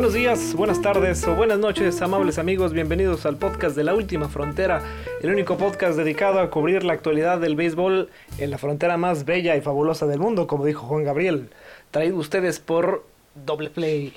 Buenos días, buenas tardes o buenas noches, amables amigos. Bienvenidos al podcast de La Última Frontera, el único podcast dedicado a cubrir la actualidad del béisbol en la frontera más bella y fabulosa del mundo, como dijo Juan Gabriel. Traído ustedes por Doble Play.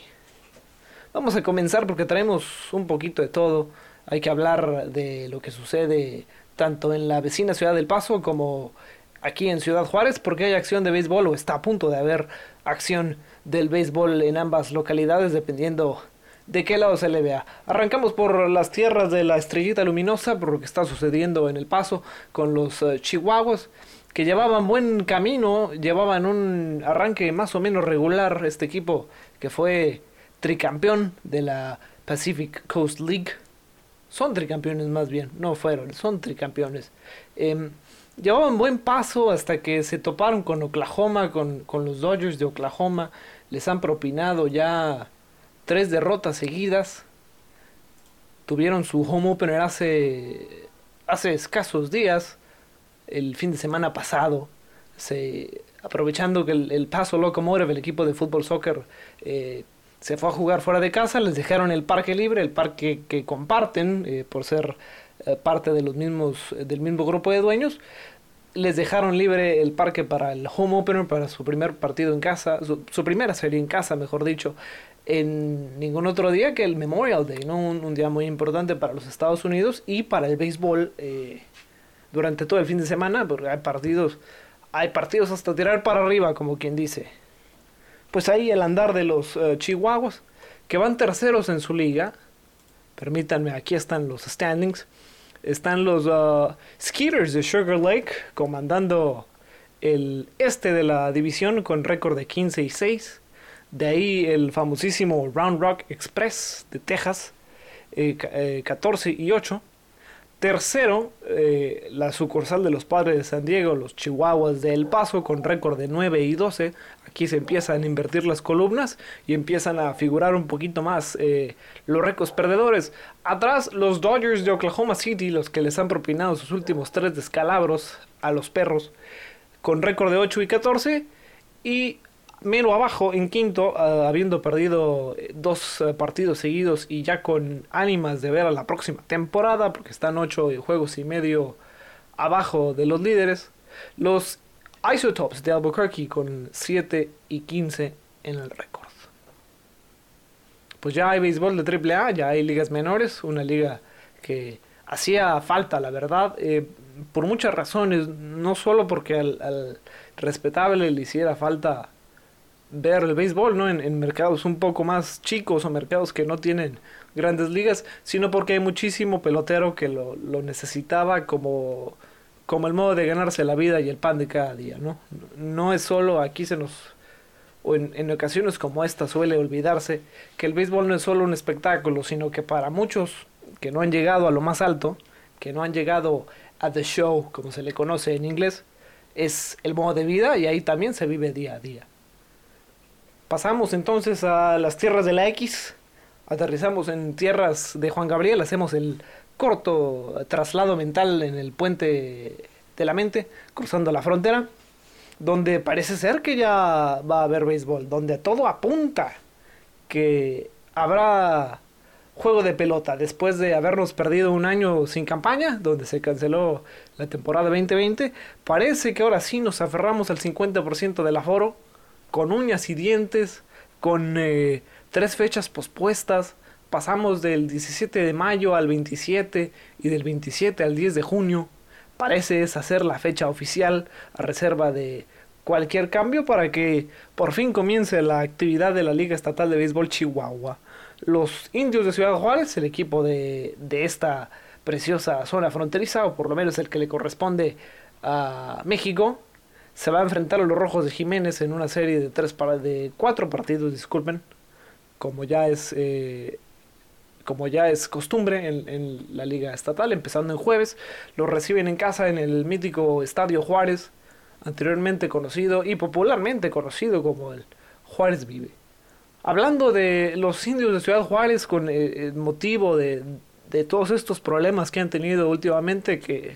Vamos a comenzar porque traemos un poquito de todo. Hay que hablar de lo que sucede tanto en la vecina ciudad del Paso como aquí en Ciudad Juárez, porque hay acción de béisbol o está a punto de haber acción del béisbol en ambas localidades, dependiendo de qué lado se le vea. Arrancamos por las tierras de la estrellita luminosa, por lo que está sucediendo en el paso con los uh, chihuahuas, que llevaban buen camino, llevaban un arranque más o menos regular este equipo que fue tricampeón de la Pacific Coast League. Son tricampeones más bien, no fueron, son tricampeones. Eh, llevaban buen paso hasta que se toparon con Oklahoma, con, con los Dodgers de Oklahoma les han propinado ya tres derrotas seguidas. Tuvieron su home opener hace, hace escasos días, el fin de semana pasado. Se, aprovechando que el, paso Locomotive, el equipo de fútbol soccer, eh, se fue a jugar fuera de casa, les dejaron el parque libre, el parque que comparten eh, por ser eh, parte de los mismos, del mismo grupo de dueños les dejaron libre el parque para el home opener, para su primer partido en casa, su, primera serie en casa, mejor dicho, en ningún otro día que el Memorial Day, ¿no? un, día muy importante para los Estados Unidos y para el béisbol eh, durante todo el fin de semana, porque hay partidos, hay partidos hasta tirar para arriba, como quien dice. Pues ahí el andar de los Chihuahuas, que van terceros en su liga, permítanme, aquí están los standings están los uh, Skeeters de Sugar Lake comandando el este de la división con récord de 15 y 6. De ahí el famosísimo Round Rock Express de Texas, 14 eh, eh, y 8. Tercero, eh, la sucursal de los Padres de San Diego, los Chihuahuas de El Paso, con récord de 9 y 12. Aquí se empiezan a invertir las columnas y empiezan a figurar un poquito más eh, los récords perdedores. Atrás, los Dodgers de Oklahoma City, los que les han propinado sus últimos tres descalabros a los perros, con récord de 8 y 14. Y mero abajo, en quinto, ah, habiendo perdido eh, dos eh, partidos seguidos y ya con ánimas de ver a la próxima temporada, porque están 8 juegos y medio abajo de los líderes. Los Isotopes de Albuquerque con 7 y 15 en el récord. Pues ya hay béisbol de AAA, ya hay ligas menores, una liga que hacía falta, la verdad, eh, por muchas razones, no solo porque al, respetable le hiciera falta ver el béisbol, ¿no? En, mercados un poco más chicos o mercados que no tienen grandes ligas, sino porque hay muchísimo pelotero que lo, necesitaba como como el modo de ganarse la vida y el pan de cada día, ¿no? No es solo aquí se nos o en, en, ocasiones como esta suele olvidarse que el béisbol no es solo un espectáculo, sino que para muchos que no han llegado a lo más alto, que no han llegado a the show, como se le conoce en inglés, es el modo de vida y ahí también se vive día a día. Pasamos entonces a las tierras de la X, aterrizamos en tierras de Juan Gabriel, hacemos el corto traslado mental en el puente de la mente, cruzando la frontera, donde parece ser que ya va a haber béisbol, donde todo apunta que habrá juego de pelota después de habernos perdido un año sin campaña, donde se canceló la temporada 2020, parece que ahora sí nos aferramos al 50% del aforo, con uñas y dientes, con eh, tres fechas pospuestas, pasamos del 17 de mayo al 27 y del 27 al 10 de junio. Parece es hacer la fecha oficial a reserva de cualquier cambio para que por fin comience la actividad de la Liga Estatal de Béisbol Chihuahua. Los indios de Ciudad Juárez, el equipo de, de esta preciosa zona fronteriza, o por lo menos el que le corresponde a México, se va a enfrentar a los Rojos de Jiménez en una serie de tres para, de cuatro partidos, disculpen, como ya es eh, como ya es costumbre en, la liga estatal, empezando en jueves, los reciben en casa en el mítico Estadio Juárez, anteriormente conocido y popularmente conocido como el Juárez Vive. Hablando de los indios de Ciudad Juárez con el motivo de, de todos estos problemas que han tenido últimamente, que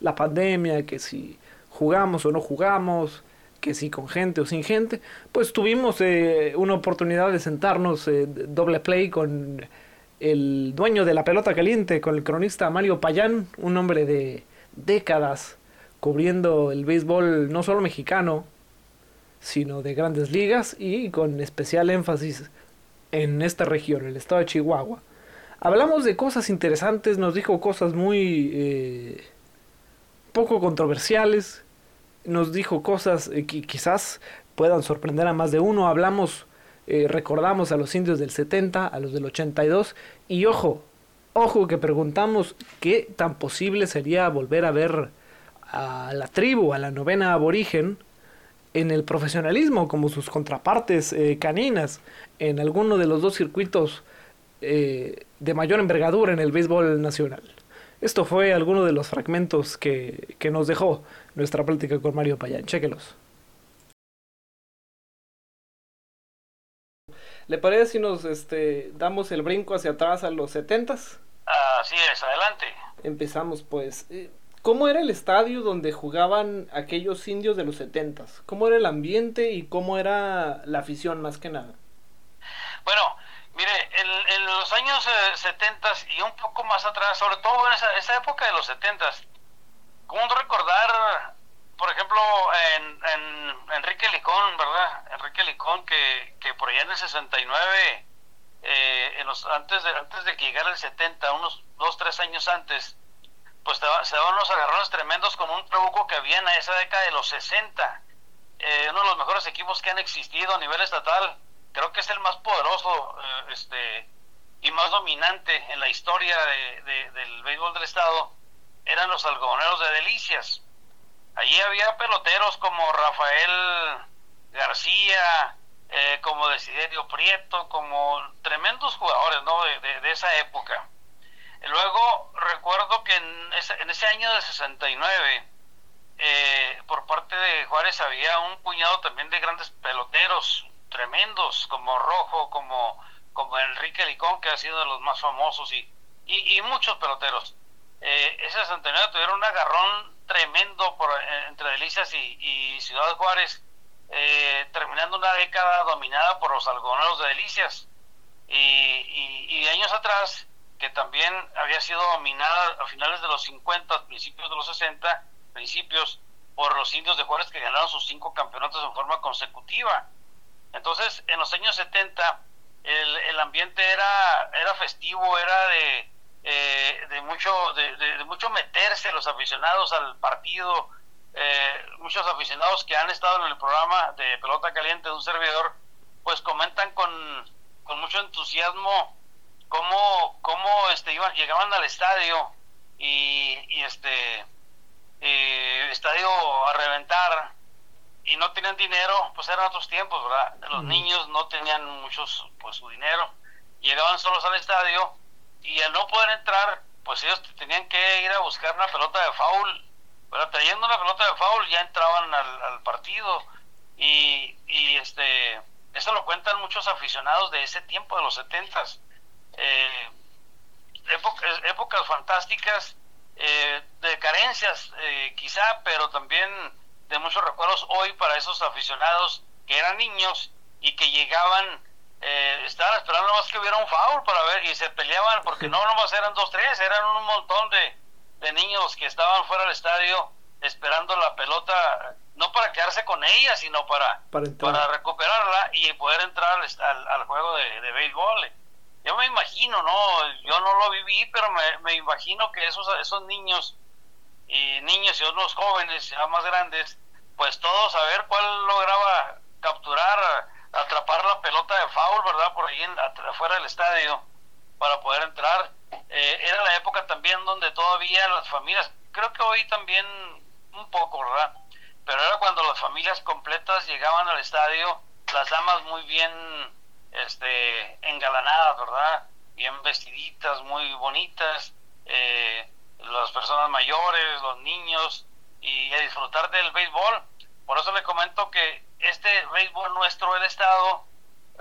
la pandemia, que si jugamos o no jugamos, que si con gente o sin gente, pues tuvimos eh, una oportunidad de sentarnos eh, doble play con el dueño de la pelota caliente, con el cronista Mario Payán, un hombre de décadas cubriendo el béisbol no solo mexicano, sino de grandes ligas y con especial énfasis en esta región, el estado de Chihuahua. Hablamos de cosas interesantes, nos dijo cosas muy eh, poco controversiales, nos dijo cosas eh, que quizás puedan sorprender a más de uno. Hablamos, eh, recordamos a los indios del 70, a los del 82, y ojo, ojo que preguntamos qué tan posible sería volver a ver a la tribu, a la novena aborigen, en el profesionalismo como sus contrapartes eh, caninas en alguno de los dos circuitos eh, de mayor envergadura en el béisbol nacional. Esto fue alguno de los fragmentos que, que nos dejó nuestra plática con Mario Payán. Chéquelos. ¿Le parece si nos este, damos el brinco hacia atrás a los setentas? Así es, adelante. Empezamos pues. Eh, ¿Cómo era el estadio donde jugaban aquellos indios de los setentas? ¿Cómo era el ambiente y cómo era la afición más que nada? Bueno, mire, en, los años eh, setentas y un poco más atrás, sobre todo en esa, época de los setentas, ¿cómo no recordar, por ejemplo, en, Enrique Licón, ¿verdad? Enrique Licón, que, que por allá en el 69, eh, en los, antes, de, antes de que llegara el 70, unos dos, tres años antes, pues se daban unos agarrones tremendos con un trabuco que había en esa década de los 60. Eh, uno de los mejores equipos que han existido a nivel estatal. Creo que es el más poderoso eh, este, y más dominante en la historia del béisbol del estado. Eran los algodoneros de Delicias. Allí había peloteros como Rafael García, eh, como Desiderio Prieto, como tremendos jugadores ¿no? de esa época. Luego recuerdo que en ese, en ese año de 69, eh, por parte de Juárez había un puñado también de grandes peloteros tremendos, como Rojo, como, como Enrique Licón, que ha sido de los más famosos, y, y, muchos peloteros. Eh, ese 69 tuvieron un agarrón tremendo por, eh, entre Delicias y, Ciudad Juárez, eh, terminando una década dominada por los algodoneros de Delicias. Y, y años atrás que también había sido dominada a finales de los 50, principios de los 60, principios por los indios de Juárez que ganaron sus cinco campeonatos en forma consecutiva. Entonces, en los años 70, el, el ambiente era, era festivo, era de, eh, de, mucho, de, mucho meterse los aficionados al partido. Eh, muchos aficionados que han estado en el programa de Pelota Caliente de un servidor, pues comentan con, con mucho entusiasmo cómo, cómo este, iban, llegaban al estadio y, y este eh, estadio a reventar y no tenían dinero, pues eran otros tiempos, ¿verdad? Los niños no tenían muchos, pues su dinero, llegaban solos al estadio y al no poder entrar, pues ellos tenían que ir a buscar una pelota de foul, pero trayendo una pelota de foul ya entraban al, al partido. Y, y este eso lo cuentan muchos aficionados de ese tiempo de los setentas. Eh, épocas, fantásticas, eh, de carencias eh, quizá, pero también de muchos recuerdos hoy para esos aficionados que eran niños y que llegaban, eh, estaban esperando más que hubiera un foul para ver y se peleaban porque no nomás eran dos, tres, eran un montón de, de niños que estaban fuera del estadio esperando la pelota, no para quedarse con ella, sino para, para, recuperarla y poder entrar al, al, juego de, de béisbol. Yo me imagino, ¿no? Yo no lo viví, pero me, imagino que esos, esos niños y niños y unos jóvenes ya más grandes, pues todos a ver cuál lograba capturar, atrapar la pelota de foul, ¿verdad? Por ahí en, afuera del estadio para poder entrar. Eh, era la época también donde todavía las familias, creo que hoy también un poco, ¿verdad? Pero era cuando las familias completas llegaban al estadio, las damas muy bien este, engalanadas, ¿verdad? Bien vestiditas, muy bonitas, eh, las personas mayores, los niños, y a disfrutar del béisbol. Por eso le comento que este béisbol nuestro del estado,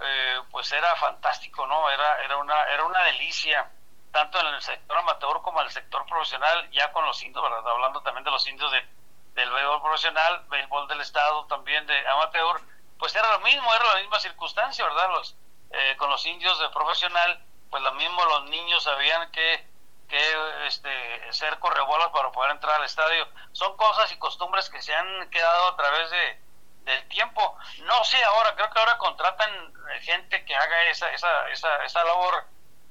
eh, pues era fantástico, ¿no? Era, era, una, era una delicia, tanto en el sector amateur como en el sector profesional, ya con los indios, ¿verdad? Hablando también de los indios de, del béisbol profesional, béisbol del estado también de amateur, pues era lo mismo, era la misma circunstancia, ¿verdad? Los, eh, con los indios de profesional, pues lo mismo los niños sabían que, que este, ser correbolas para poder entrar al estadio. Son cosas y costumbres que se han quedado a través de, del tiempo. No sé ahora, creo que ahora contratan eh, gente que haga esa, esa, esa, esa labor,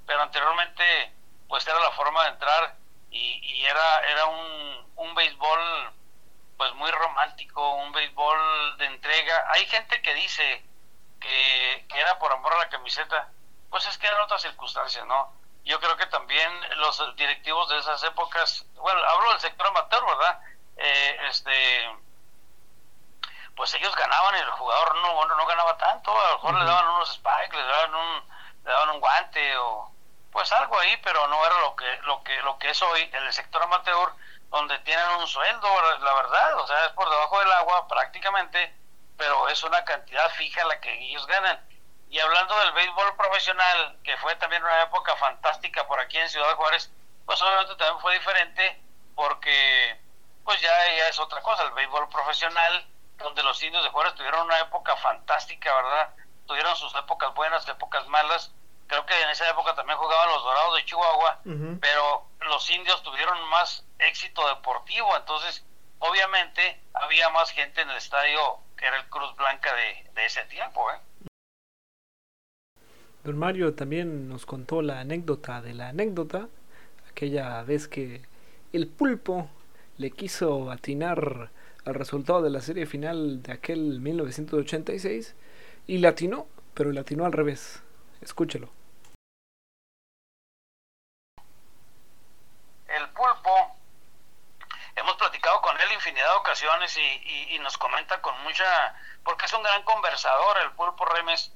pero anteriormente pues era la forma de entrar y, y era, era un, un béisbol pues muy romántico, un béisbol de entrega. Hay gente que dice que, que era por amor a la camiseta, pues es que eran otras circunstancias, ¿no? Yo creo que también los directivos de esas épocas, bueno, hablo del sector amateur, ¿verdad? Eh, este pues ellos ganaban y el jugador no, no, ganaba tanto, a lo mejor le daban unos spikes, le daban un, le daban un guante o pues algo ahí, pero no era lo que, lo que, lo que es hoy en el sector amateur, donde tienen un sueldo, la verdad, o sea, es por debajo del agua prácticamente, pero es una cantidad fija la que ellos ganan. Y hablando del béisbol profesional, que fue también una época fantástica por aquí en Ciudad Juárez, pues obviamente también fue diferente porque pues ya, ya es otra cosa, el béisbol profesional donde los indios de Juárez tuvieron una época fantástica, ¿verdad? Tuvieron sus épocas buenas, épocas malas. Creo que en esa época también jugaban los Dorados de Chihuahua, pero los indios tuvieron más éxito deportivo, entonces obviamente había más gente en el estadio que era el Cruz Blanca de, de ese tiempo, ¿eh? Don Mario también nos contó la anécdota de la anécdota, aquella vez que el pulpo le quiso atinar al resultado de la serie final de aquel 1986 y latinó, pero latinó al revés. Escúchelo. El pulpo, hemos platicado con él infinidad de ocasiones y, y, nos comenta con mucha, porque es un gran conversador el pulpo Remes,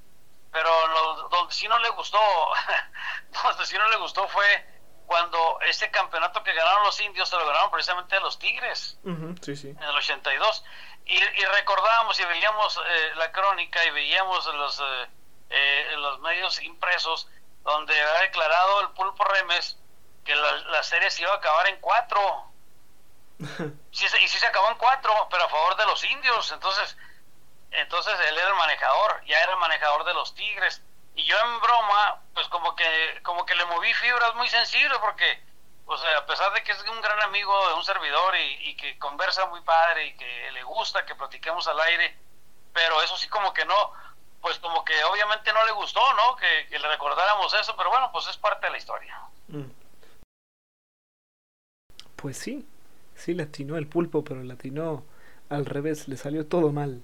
pero lo, donde sí no le gustó, donde sí no le gustó fue cuando ese campeonato que ganaron los indios se lo ganaron precisamente a los Tigres sí, sí. en el 82 y, y recordábamos y veíamos eh, la crónica y veíamos los eh, eh, los medios impresos donde ha declarado el Pulpo Remes que la, serie se iba a acabar en cuatro. Sí, y sí se acabó en cuatro pero a favor de los indios. Entonces entonces él era el manejador ya era el manejador de los Tigres y yo en broma, pues como que, como que le moví fibras muy sensibles porque, o sea, a pesar de que es un gran amigo de un servidor y, que conversa muy padre y que le gusta que platiquemos al aire, pero eso sí como que no, pues como que obviamente no le gustó, ¿no? Que, le recordáramos eso, pero bueno, pues es parte de la historia. Mm. Pues sí, sí latinó el pulpo, pero latinó al revés, le salió todo mal.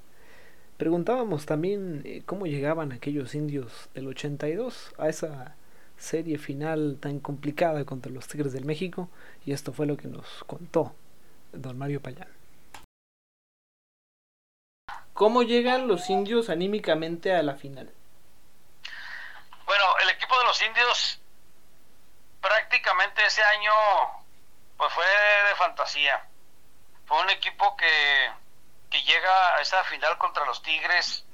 Preguntábamos también eh, cómo llegaban aquellos indios del 82 a esa serie final tan complicada contra los Tigres del México y esto fue lo que nos contó don Mario Payán. ¿Cómo llegan los indios anímicamente a la final? Bueno, el equipo de los indios prácticamente ese año pues fue de fantasía. Fue un equipo que llega a esa final contra los Tigres,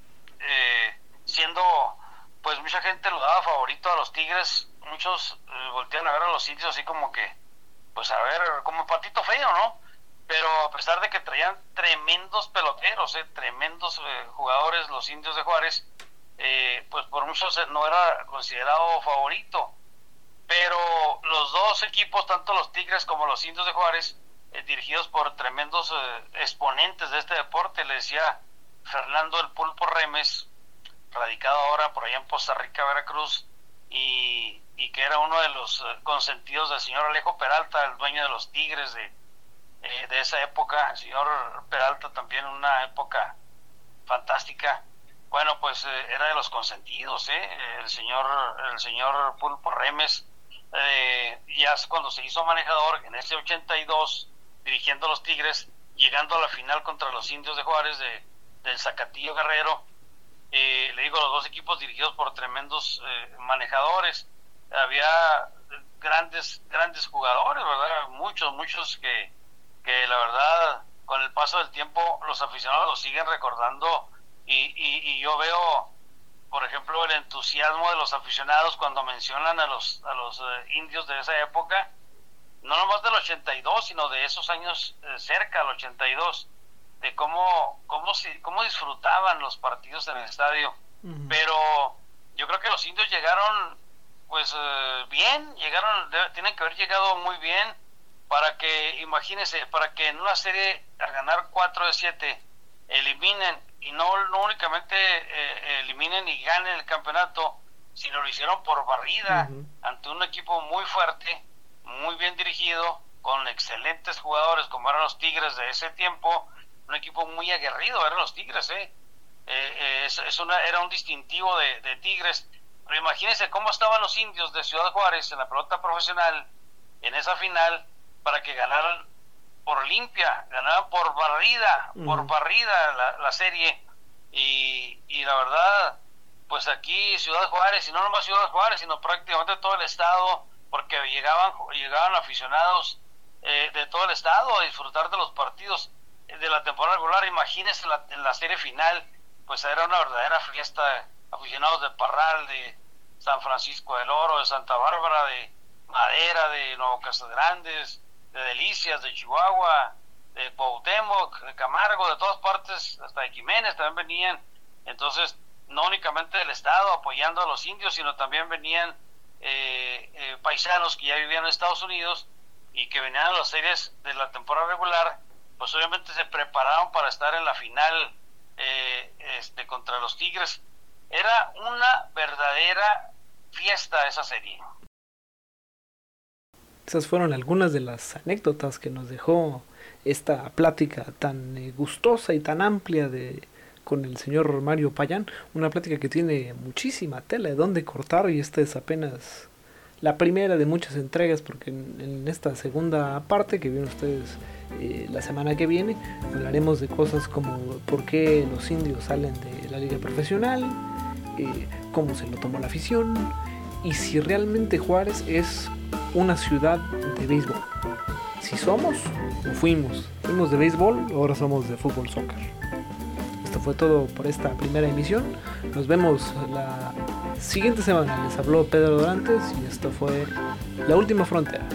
eh, siendo, pues mucha gente lo daba favorito a los Tigres, muchos eh, voltean a ver a los indios así como que, pues a ver, como patito feo, ¿no? Pero a pesar de que traían tremendos peloteros, eh, tremendos jugadores, los indios de Juárez, pues por muchos no era considerado favorito. Pero los dos equipos, tanto los Tigres como los indios de Juárez, eh, dirigidos por tremendos eh, exponentes de este deporte, le decía Fernando el Pulpo Remes, radicado ahora por allá en Costa Rica, Veracruz, y, que era uno de los eh, consentidos del señor Alejo Peralta, el dueño de los Tigres de, de esa época, el señor Peralta también una época fantástica. Bueno, pues era de los consentidos, el señor el señor Pulpo Remes, ya cuando se hizo manejador en ese 82, dirigiendo a los Tigres, llegando a la final contra los Indios de Juárez de, del Zacatillo Guerrero. Eh, le digo, los dos equipos dirigidos por tremendos eh, manejadores. Había grandes, grandes jugadores, ¿verdad? Muchos, muchos que, que la verdad, con el paso del tiempo, los aficionados los siguen recordando. Y, y, yo veo, por ejemplo, el entusiasmo de los aficionados cuando mencionan a los, a los eh, indios de esa época no nomás del 82, sino de esos años eh, cerca al 82, de cómo, cómo, cómo disfrutaban los partidos en el estadio. Pero yo creo que los indios llegaron pues eh, bien, llegaron, tienen que haber llegado muy bien para que, imagínense, para que en una serie a ganar 4 de 7 eliminen y no, no únicamente eh, eliminen y ganen el campeonato, sino lo hicieron por barrida ante un equipo muy fuerte, muy bien dirigido, con excelentes jugadores como eran los Tigres de ese tiempo, un equipo muy aguerrido, eran los Tigres, ¿eh? eh, eh es, una, era un distintivo de, de Tigres pero imagínense cómo estaban los indios de Ciudad Juárez en la pelota profesional en esa final para que ganaran por limpia, ganaran por barrida, por barrida la, serie. Y, y, la verdad, pues aquí Ciudad Juárez, y no nomás Ciudad Juárez, sino prácticamente todo el estado, porque llegaban, llegaban aficionados eh, de todo el estado a disfrutar de los partidos de la temporada regular. Imagínense la, en la serie final, pues era una verdadera fiesta aficionados de Parral, de San Francisco del Oro, de Santa Bárbara, de Madera, de Nuevo Casas Grandes, de Delicias, de Chihuahua, de Cuauhtémoc, de Camargo, de todas partes, hasta de Jiménez también venían. Entonces, no únicamente del Estado apoyando a los indios, sino también venían eh, eh, paisanos que ya vivían en Estados Unidos y que venían a las series de la temporada regular, pues obviamente se prepararon para estar en la final eh, este, contra los Tigres era una verdadera fiesta esa serie. Esas fueron algunas de las anécdotas que nos dejó esta plática tan eh, gustosa y tan amplia de con el señor Mario Payán, una plática que tiene muchísima tela de dónde cortar y esta es apenas la primera de muchas entregas porque en, esta segunda parte que vienen ustedes eh, la semana que viene hablaremos de cosas como por qué los indios salen de la liga profesional, eh, cómo se lo tomó la afición y si realmente Juárez es una ciudad de béisbol. Si somos o fuimos, fuimos de béisbol, ahora somos de fútbol soccer. Fue todo por esta primera emisión. Nos vemos la siguiente semana. Les habló Pedro Dorantes y esto fue La Última Frontera.